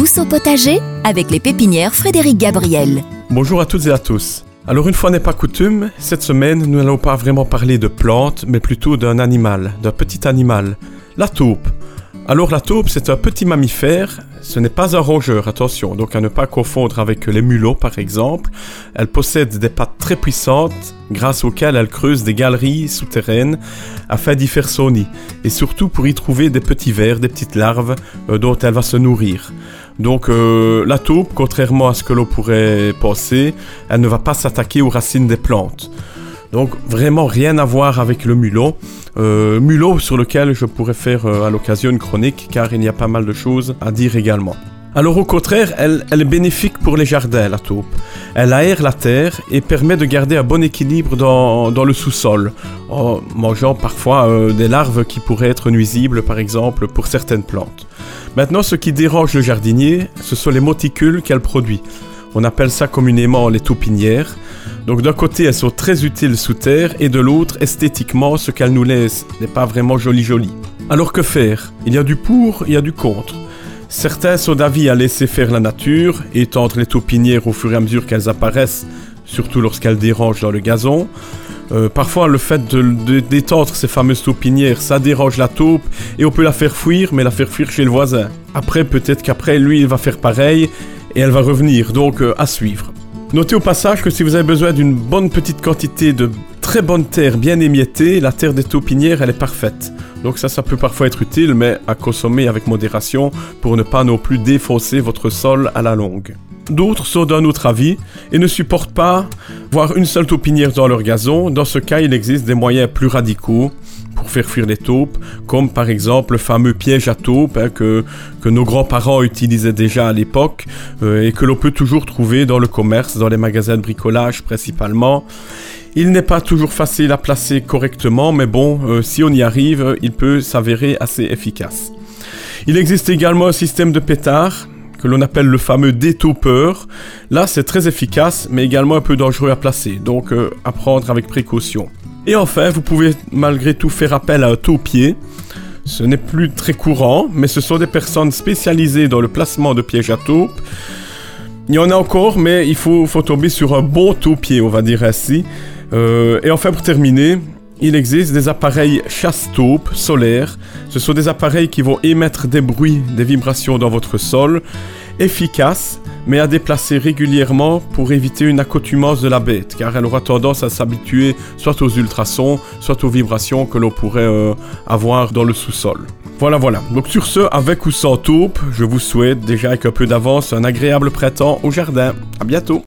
au potager avec les pépinières Frédéric Gabriel. Bonjour à toutes et à tous. Alors une fois n'est pas coutume, cette semaine nous n'allons pas vraiment parler de plantes, mais plutôt d'un animal, d'un petit animal, la taupe. Alors la taupe c'est un petit mammifère, ce n'est pas un rongeur, attention, donc à ne pas confondre avec les mulots par exemple. Elle possède des pattes très puissantes grâce auxquelles elle creuse des galeries souterraines afin d'y faire son nid, et surtout pour y trouver des petits vers, des petites larves euh, dont elle va se nourrir. Donc euh, la taupe, contrairement à ce que l'on pourrait penser, elle ne va pas s'attaquer aux racines des plantes. Donc vraiment rien à voir avec le mulot. Euh, mulot sur lequel je pourrais faire euh, à l'occasion une chronique car il y a pas mal de choses à dire également. Alors au contraire, elle, est bénéfique pour les jardins, la taupe. Elle aère la terre et permet de garder un bon équilibre dans, le sous-sol, en mangeant parfois euh, des larves qui pourraient être nuisibles, par exemple, pour certaines plantes. Maintenant, ce qui dérange le jardinier, ce sont les moticules qu'elle produit. On appelle ça communément les taupinières. Donc d'un côté, elles sont très utiles sous terre, et de l'autre, esthétiquement, ce qu'elles nous laissent n'est pas vraiment joli joli. Alors que faire? Il y a du pour, il y a du contre. Certains sont d'avis à laisser faire la nature, étendre les taupinières au fur et à mesure qu'elles apparaissent, surtout lorsqu'elles dérangent dans le gazon. Euh, parfois, le fait d'étendre ces fameuses taupinières, ça dérange la taupe et on peut la faire fuir, mais la faire fuir chez le voisin. Après, peut-être qu'après, lui, il va faire pareil et elle va revenir, donc euh, à suivre. Notez au passage que si vous avez besoin d'une bonne petite quantité de très bonne terre bien émiettée, la terre des taupinières, elle est parfaite. Donc ça, ça peut parfois être utile, mais à consommer avec modération pour ne pas non plus défoncer votre sol à la longue. D'autres sont d'un autre avis et ne supportent pas voir une seule taupinière dans leur gazon. Dans ce cas, il existe des moyens plus radicaux pour faire fuir les taupes, comme par exemple le fameux piège à taupes hein, que, que nos grands-parents utilisaient déjà à l'époque euh, et que l'on peut toujours trouver dans le commerce, dans les magasins de bricolage principalement. Il n'est pas toujours facile à placer correctement, mais bon, euh, si on y arrive, il peut s'avérer assez efficace. Il existe également un système de pétard que l'on appelle le fameux détaupeur. Là, c'est très efficace, mais également un peu dangereux à placer, donc euh, à prendre avec précaution. Et enfin, vous pouvez malgré tout faire appel à un taupier. Ce n'est plus très courant, mais ce sont des personnes spécialisées dans le placement de pièges à taupes. Il y en a encore, mais il faut, faut tomber sur un bon taupier, on va dire ainsi. Euh, et enfin, pour terminer, il existe des appareils chasse-taupes solaires. Ce sont des appareils qui vont émettre des bruits, des vibrations dans votre sol, efficaces, mais à déplacer régulièrement pour éviter une accoutumance de la bête, car elle aura tendance à s'habituer soit aux ultrasons, soit aux vibrations que l'on pourrait euh, avoir dans le sous-sol. Voilà, voilà. Donc sur ce, avec ou sans taupe, je vous souhaite déjà avec un peu d'avance un agréable printemps au jardin. À bientôt